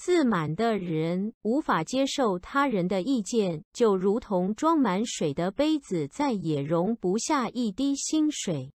自满的人无法接受他人的意见，就如同装满水的杯子，再也容不下一滴新水。